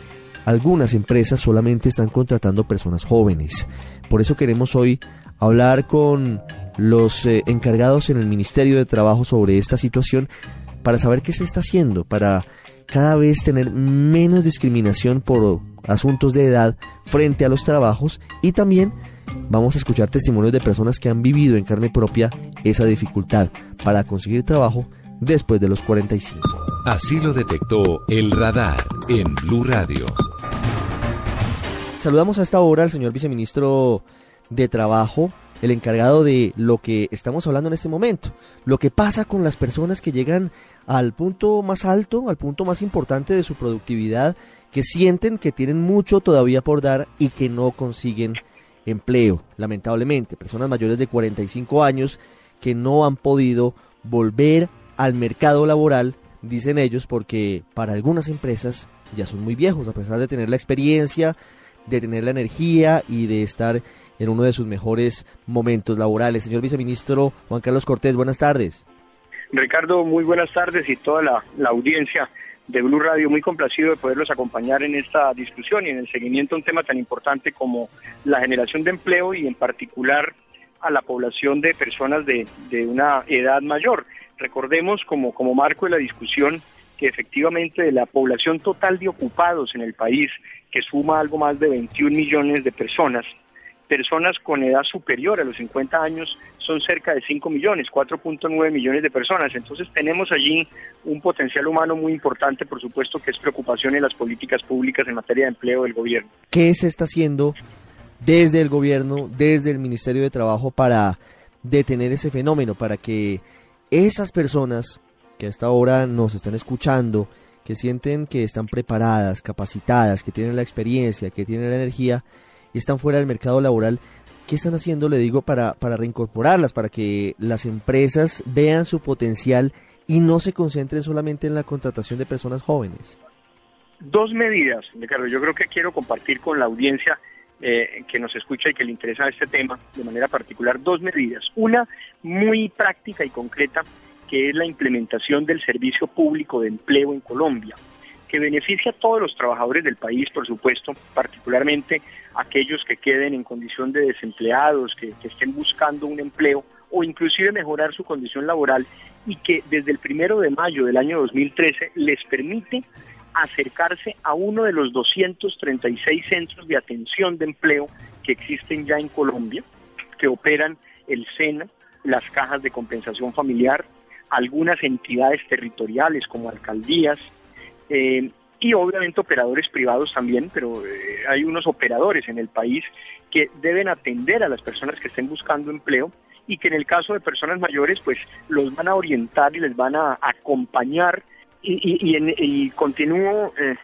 [SPEAKER 1] algunas empresas solamente están contratando personas jóvenes. Por eso queremos hoy hablar con los eh, encargados en el Ministerio de Trabajo sobre esta situación para saber qué se está haciendo, para cada vez tener menos discriminación por asuntos de edad frente a los trabajos y también vamos a escuchar testimonios de personas que han vivido en carne propia esa dificultad para conseguir trabajo después de los 45.
[SPEAKER 2] Así lo detectó el radar en Blue Radio.
[SPEAKER 1] Saludamos a esta hora al señor viceministro de Trabajo el encargado de lo que estamos hablando en este momento, lo que pasa con las personas que llegan al punto más alto, al punto más importante de su productividad, que sienten que tienen mucho todavía por dar y que no consiguen empleo, lamentablemente, personas mayores de 45 años que no han podido volver al mercado laboral, dicen ellos, porque para algunas empresas ya son muy viejos, a pesar de tener la experiencia, de tener la energía y de estar en uno de sus mejores momentos laborales. Señor viceministro Juan Carlos Cortés, buenas tardes.
[SPEAKER 30] Ricardo, muy buenas tardes y toda la, la audiencia de Blue Radio, muy complacido de poderlos acompañar en esta discusión y en el seguimiento a un tema tan importante como la generación de empleo y en particular a la población de personas de, de una edad mayor. Recordemos como, como marco de la discusión que efectivamente de la población total de ocupados en el país, que suma algo más de 21 millones de personas, personas con edad superior a los 50 años son cerca de 5 millones, 4.9 millones de personas. Entonces tenemos allí un potencial humano muy importante, por supuesto, que es preocupación en las políticas públicas en materia de empleo del gobierno.
[SPEAKER 1] ¿Qué se está haciendo desde el gobierno, desde el Ministerio de Trabajo para detener ese fenómeno, para que esas personas que hasta ahora nos están escuchando, que sienten que están preparadas, capacitadas, que tienen la experiencia, que tienen la energía, y están fuera del mercado laboral, ¿qué están haciendo, le digo, para, para reincorporarlas, para que las empresas vean su potencial y no se concentren solamente en la contratación de personas jóvenes?
[SPEAKER 30] Dos medidas, Ricardo, yo creo que quiero compartir con la audiencia eh, que nos escucha y que le interesa este tema de manera particular, dos medidas. Una muy práctica y concreta, que es la implementación del servicio público de empleo en Colombia que beneficia a todos los trabajadores del país, por supuesto, particularmente aquellos que queden en condición de desempleados, que, estén buscando un empleo o inclusive mejorar su condición laboral y que desde el primero de mayo del año 2013 les permite acercarse a uno de los 236 centros de atención de empleo que existen ya en Colombia, que operan el SENA, las cajas de compensación familiar, algunas entidades territoriales como alcaldías, eh, y obviamente operadores privados también, pero eh, hay unos operadores en el país que deben atender a las personas que estén buscando empleo y que en el caso de personas mayores pues los van a orientar y les van a acompañar. Y, y, continúo, eh,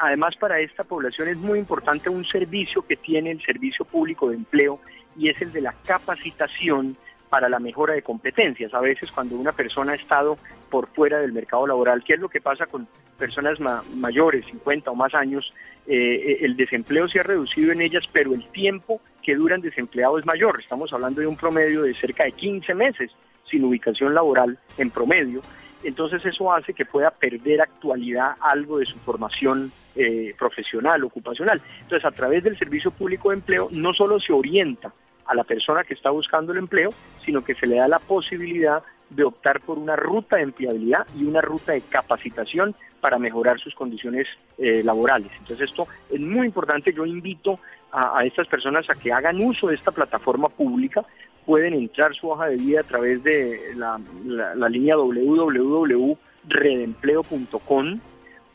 [SPEAKER 30] además para esta población es muy importante un servicio que tiene el Servicio Público de Empleo y es el de la capacitación para la mejora de competencias. A veces cuando una persona ha estado por fuera del mercado laboral, ¿qué es lo que pasa con personas mayores, 50 o más años? Eh, eh, el desempleo se ha reducido en ellas, pero el tiempo que duran desempleados es mayor. Estamos hablando de un promedio de cerca de 15 meses sin ubicación laboral en promedio. Entonces eso hace que pueda perder actualidad algo de su formación eh, profesional, ocupacional. Entonces a través del Servicio Público de Empleo no solo se orienta a la persona que está buscando el empleo, sino que se le da la posibilidad de optar por una ruta de empleabilidad y una ruta de capacitación para mejorar sus condiciones eh, laborales. Entonces esto es muy importante. Yo invito a, estas personas a que hagan uso de esta plataforma pública. Pueden entrar su hoja de vida a través de la, la línea www.redempleo.com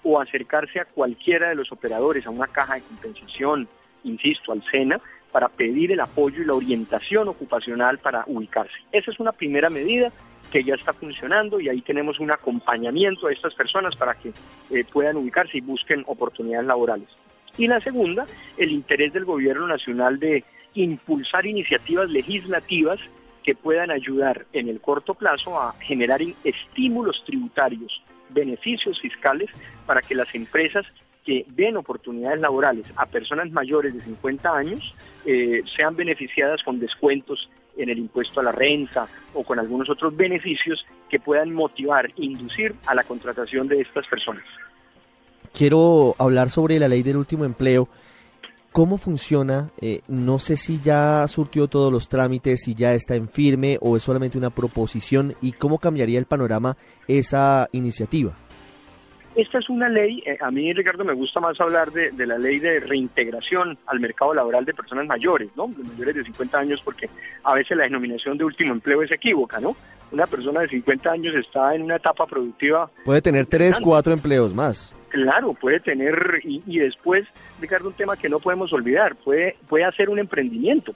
[SPEAKER 30] o acercarse a cualquiera de los operadores, a una caja de compensación, insisto, al SENA, para pedir el apoyo y la orientación ocupacional para ubicarse. Esa es una primera medida que ya está funcionando y ahí tenemos un acompañamiento a estas personas para que eh, puedan ubicarse y busquen oportunidades laborales. Y la segunda, el interés del gobierno nacional de impulsar iniciativas legislativas que puedan ayudar en el corto plazo a generar estímulos tributarios, beneficios fiscales para que las empresas que den oportunidades laborales a personas mayores de 50 años eh, sean beneficiadas con descuentos en el impuesto a la renta o con algunos otros beneficios que puedan motivar, inducir a la contratación de estas personas.
[SPEAKER 1] Quiero hablar sobre la ley del último empleo. ¿Cómo funciona? Eh, no sé si ya surtió todos los trámites, si ya está en firme o es solamente una proposición y cómo cambiaría el panorama esa iniciativa.
[SPEAKER 30] Esta es una ley, eh, a mí Ricardo me gusta más hablar de, la ley de reintegración al mercado laboral de personas mayores, ¿no? De mayores de 50 años, porque a veces la denominación de último empleo es equívoca, ¿no? Una persona de 50 años está en una etapa productiva.
[SPEAKER 1] Puede tener tres, cuatro empleos más.
[SPEAKER 30] Claro, puede tener, y, después, Ricardo, un tema que no podemos olvidar, puede, puede hacer un emprendimiento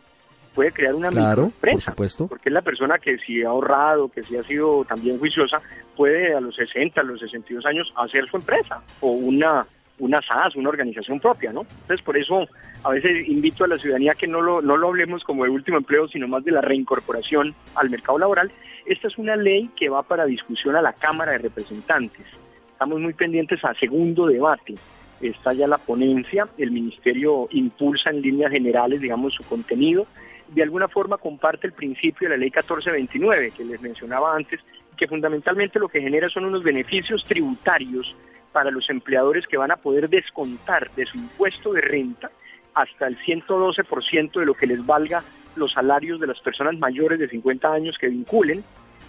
[SPEAKER 30] puede crear una
[SPEAKER 1] Claro, por
[SPEAKER 30] microempresa,
[SPEAKER 1] supuesto.
[SPEAKER 30] porque es la persona que si ha ahorrado, que si ha sido también juiciosa, puede a los 60, a los 62 años hacer su empresa o una una SAS, una organización propia, ¿no? Entonces, por eso a veces invito a la ciudadanía que no lo, no lo hablemos como de último empleo, sino más de la reincorporación al mercado laboral. Esta es una ley que va para discusión a la Cámara de Representantes. Estamos muy pendientes a segundo debate. Está ya la ponencia, el Ministerio impulsa en líneas generales, digamos, su contenido. De alguna forma comparte el principio de la ley 1429 que les mencionaba antes, que fundamentalmente lo que genera son unos beneficios tributarios para los empleadores que van a poder descontar de su impuesto de renta hasta el 112% de lo que les valga los salarios de las personas mayores de 50 años que vinculen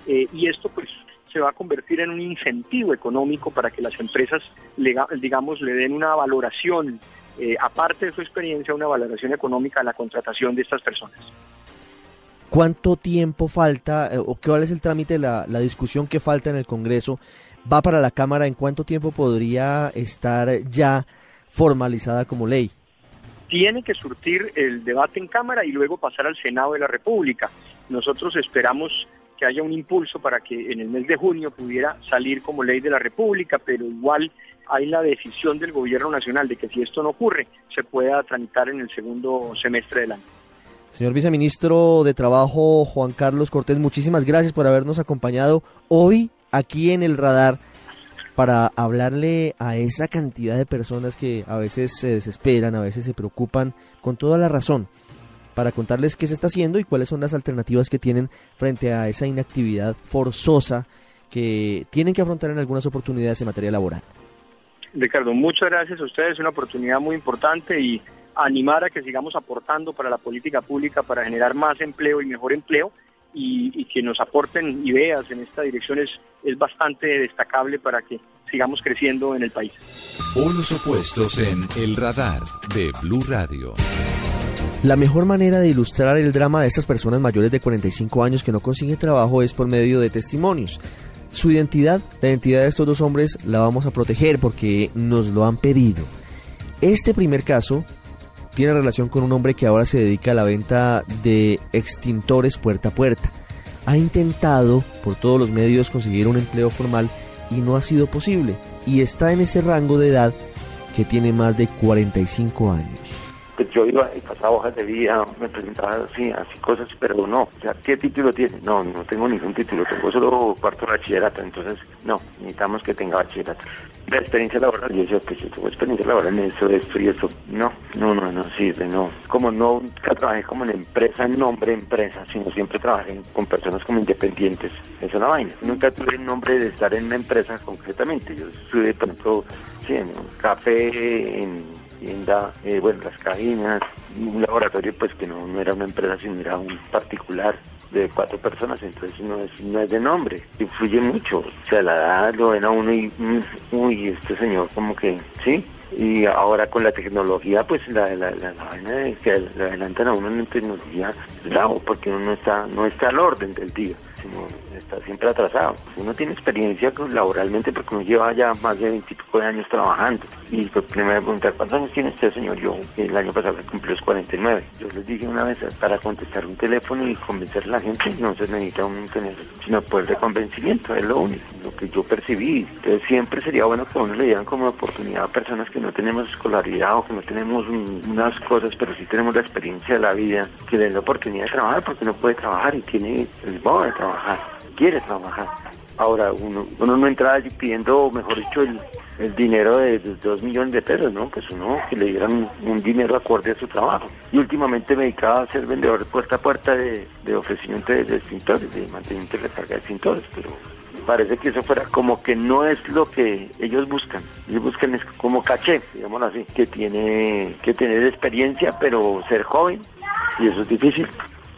[SPEAKER 30] eh, y esto pues se va a convertir en un incentivo económico para que las empresas digamos le den una valoración eh, aparte de su experiencia una valoración económica a la contratación de estas personas.
[SPEAKER 1] ¿Cuánto tiempo falta eh, o cuál es el trámite, la, la discusión que falta en el Congreso? ¿Va para la Cámara? ¿En cuánto tiempo podría estar ya formalizada como ley?
[SPEAKER 30] tiene que surtir el debate en Cámara y luego pasar al Senado de la República. Nosotros esperamos que haya un impulso para que en el mes de junio pudiera salir como ley de la República, pero igual hay la decisión del Gobierno Nacional de que si esto no ocurre, se pueda tramitar en el segundo semestre del año.
[SPEAKER 1] Señor Viceministro de Trabajo, Juan Carlos Cortés, muchísimas gracias por habernos acompañado hoy aquí en el radar para hablarle a esa cantidad de personas que a veces se desesperan, a veces se preocupan con toda la razón, para contarles qué se está haciendo y cuáles son las alternativas que tienen frente a esa inactividad forzosa que tienen que afrontar en algunas oportunidades en materia laboral.
[SPEAKER 30] Ricardo, muchas gracias a ustedes, es una oportunidad muy importante y animar a que sigamos aportando para la política pública para generar más empleo y mejor empleo y, y que nos aporten ideas en esta dirección es, es bastante destacable para que sigamos creciendo en el país.
[SPEAKER 2] Polos opuestos en El Radar de Blue Radio.
[SPEAKER 1] La mejor manera de ilustrar el drama de estas personas mayores de 45 años que no consiguen trabajo es por medio de testimonios. Su identidad, la identidad de estos dos hombres, la vamos a proteger porque nos lo han pedido. Este primer caso tiene relación con un hombre que ahora se dedica a la venta de extintores puerta a puerta. Ha intentado por todos los medios conseguir un empleo formal y no ha sido posible. Y está en ese rango de edad que tiene más de 45 años.
[SPEAKER 31] Pues yo iba y pasaba hojas de vida, me presentaba así, así cosas, pero no. O sea, ¿qué título tiene? No, no tengo ningún título, tengo solo cuarto de bachillerato, entonces no, necesitamos que tenga bachillerato. La experiencia laboral, yo decía, pues yo tengo experiencia laboral en eso, esto y esto. No, no, no, no sirve, no. Como no nunca trabajé como en empresa, en nombre empresa, sino siempre trabajé con personas como independientes. Es una vaina. Nunca tuve el nombre de estar en una empresa concretamente. Yo estuve, por ejemplo, en un café, en tienda, eh, bueno, las cabinas, un laboratorio pues que no, era una empresa, sino era un particular de cuatro personas, entonces no es, no es de nombre, influye mucho, o sea, la edad lo ven a uno y, mm, uy, este señor como que, ¿sí? Y ahora con la tecnología, pues la, la, la, vaina de que adelantan a uno en tecnología, bravo, porque uno no está, no está al orden del día, sino está siempre atrasado. Uno tiene experiencia laboralmente porque uno lleva ya más de veintipico de años trabajando. Y pues primero me preguntar, ¿cuántos años tiene usted, señor? Yo, el año pasado cumplió los 49. Yo les dije una vez, para contestar un teléfono y convencer a la gente, no se necesita un tener, sino poder de convencimiento, es lo único, lo que yo percibí. Entonces siempre sería bueno que a uno le dieran como oportunidad a personas que no tenemos escolaridad o que no tenemos un- unas cosas, pero sí tenemos la experiencia de la vida, que den la oportunidad de trabajar porque no puede trabajar y tiene el modo de trabajar, quiere trabajar. Ahora, uno, no entra allí pidiendo, mejor dicho, el, dinero de, dos millones de pesos, ¿no? Pues uno que le dieran un, dinero acorde a su trabajo. Y últimamente me dedicaba a ser vendedor puerta a puerta de, de ofrecimiento de, de extintores, de mantenimiento de recarga de extintores, pero parece que eso fuera como que no es lo que ellos buscan. Ellos buscan es como caché, digámoslo así, que tiene que tener experiencia, pero ser joven, y eso es difícil.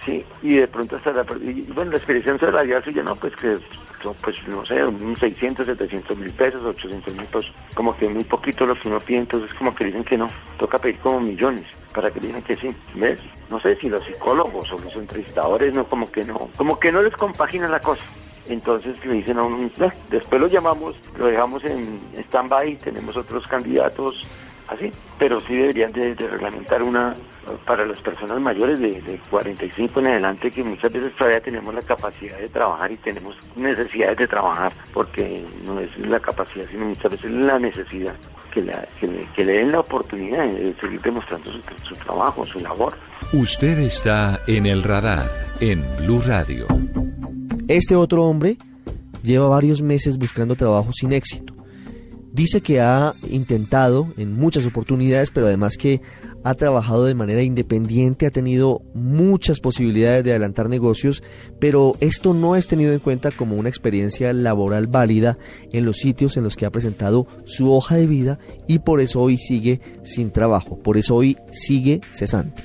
[SPEAKER 31] Sí, y de pronto hasta la, y, bueno, la experiencia salarial suya, no, pues que son, pues no sé, unos 600, 700 mil pesos, 800 mil pesos, como que muy poquito lo que uno pide, entonces como que dicen que no, toca pedir como millones para que digan que sí, ¿ves? No sé si los psicólogos o los entrevistadores, no, como que no, como que no les compagina la cosa. Entonces le dicen a uno, "Eh", después lo llamamos, lo dejamos en stand-by, tenemos otros candidatos así. Pero sí deberían de, reglamentar una para las personas mayores de, de, 45 en adelante que muchas veces todavía tenemos la capacidad de trabajar y tenemos necesidades de trabajar porque no es la capacidad sino muchas veces la necesidad que, la, que, le, den la oportunidad de seguir demostrando su, su trabajo, su labor.
[SPEAKER 2] Usted está en el radar en Blue Radio.
[SPEAKER 1] Este otro hombre lleva varios meses buscando trabajo sin éxito. Dice que ha intentado en muchas oportunidades, pero además que ha trabajado de manera independiente, ha tenido muchas posibilidades de adelantar negocios, pero esto no es tenido en cuenta como una experiencia laboral válida en los sitios en los que ha presentado su hoja de vida y por eso hoy sigue sin trabajo, por eso hoy sigue cesante.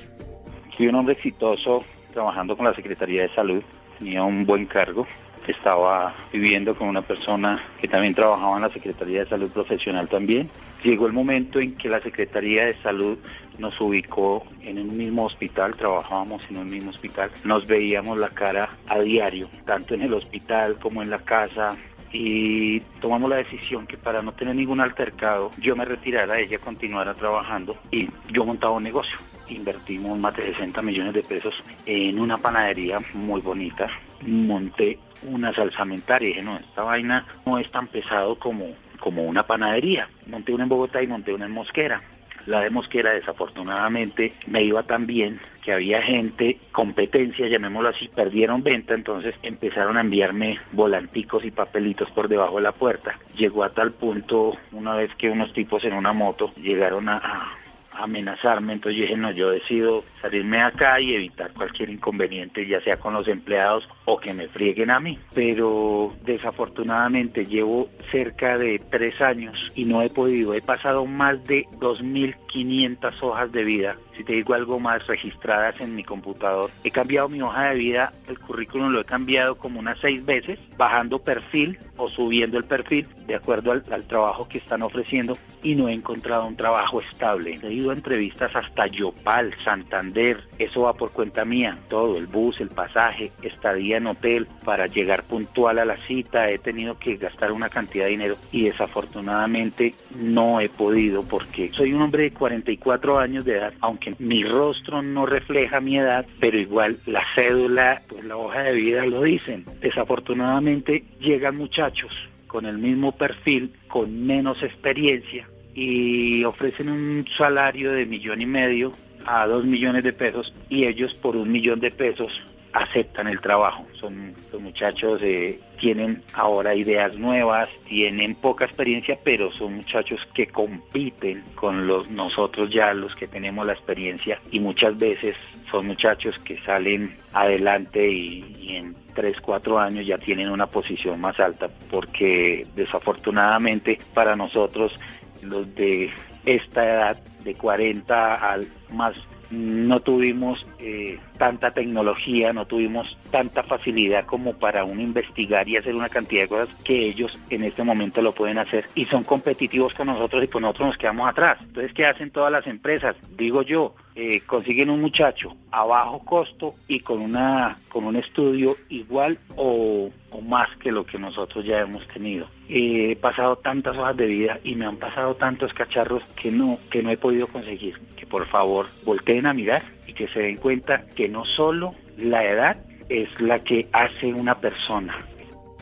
[SPEAKER 32] Soy un hombre exitoso trabajando con la Secretaría de Salud, tenía un buen cargo, estaba viviendo con una persona que también trabajaba en la Secretaría de Salud Profesional también. Llegó el momento en que la Secretaría de Salud nos ubicó en un mismo hospital, trabajábamos en un mismo hospital, nos veíamos la cara a diario, tanto en el hospital como en la casa, y tomamos la decisión que para no tener ningún altercado yo me retirara, ella continuara trabajando y yo montaba un negocio. Invertimos más de 60 millones de pesos en una panadería muy bonita. Monté una salsamentaria y dije, no, esta vaina no es tan pesado como, como una panadería. Monté una en Bogotá y monté una en Mosquera. La de Mosquera desafortunadamente me iba tan bien que había gente, competencia, llamémoslo así, perdieron venta, entonces empezaron a enviarme volanticos y papelitos por debajo de la puerta. Llegó a tal punto una vez que unos tipos en una moto llegaron a amenazarme, entonces yo dije, no, yo decido salirme acá y evitar cualquier inconveniente, ya sea con los empleados o que me frieguen a mí. Pero desafortunadamente llevo cerca de tres años y no he podido, he pasado más de 2.500 hojas de vida si te digo algo más, registradas en mi computador. He cambiado mi hoja de vida, el currículum lo he cambiado como unas seis veces, bajando perfil o subiendo el perfil de acuerdo al, trabajo que están ofreciendo y no he encontrado un trabajo estable. He ido entrevistas hasta Yopal, Santander, eso va por cuenta mía, todo, el bus, el pasaje, estadía en hotel. Para llegar puntual a la cita, he tenido que gastar una cantidad de dinero y desafortunadamente no he podido porque soy un hombre de 44 años de edad, aunque mi rostro no refleja mi edad, pero igual la cédula, pues la hoja de vida lo dicen. Desafortunadamente llegan muchachos con el mismo perfil, con menos experiencia y ofrecen un salario de millón y medio a dos millones de pesos y ellos por un millón de pesos aceptan el trabajo. Son los muchachos eh, tienen ahora ideas nuevas, tienen poca experiencia, pero son muchachos que compiten con los nosotros ya los que tenemos la experiencia y muchas veces son muchachos que salen adelante y, en 3, 4 años ya tienen una posición más alta porque desafortunadamente para nosotros los de esta edad de 40 al más no tuvimos eh, tanta tecnología, no tuvimos tanta facilidad como para uno investigar y hacer una cantidad de cosas que ellos en este momento lo pueden hacer y son competitivos con nosotros y con nosotros nos quedamos atrás. Entonces, ¿qué hacen todas las empresas? Digo yo, eh, consiguen un muchacho a bajo costo y con una con un estudio igual o, más que lo que nosotros ya hemos tenido. he pasado tantas hojas de vida y me han pasado tantos cacharros que no que no he podido conseguir. Que por favor volteen a mirar y que se den cuenta que no solo la edad es la que hace una persona,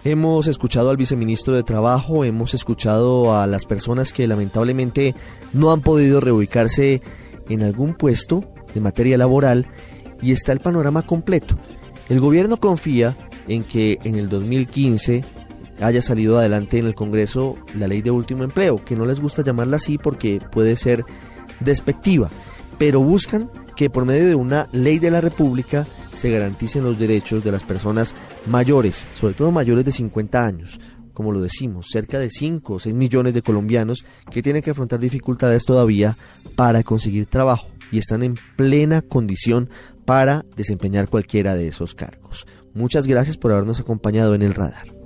[SPEAKER 1] Hemos escuchado al viceministro de Trabajo, hemos escuchado a las personas que lamentablemente no han podido reubicarse en algún puesto de materia laboral y está el panorama completo. El gobierno confía en que en el 2015 haya salido adelante en el Congreso la ley de último empleo, que no les gusta llamarla así porque puede ser despectiva, pero buscan que por medio de una ley de la República se garanticen los derechos de las personas mayores, sobre todo mayores de 50 años, como lo decimos, cerca de 5 o 6 millones de colombianos que tienen que afrontar dificultades todavía para conseguir trabajo y están en plena condición para desempeñar cualquiera de esos cargos. Muchas gracias por habernos acompañado en el radar.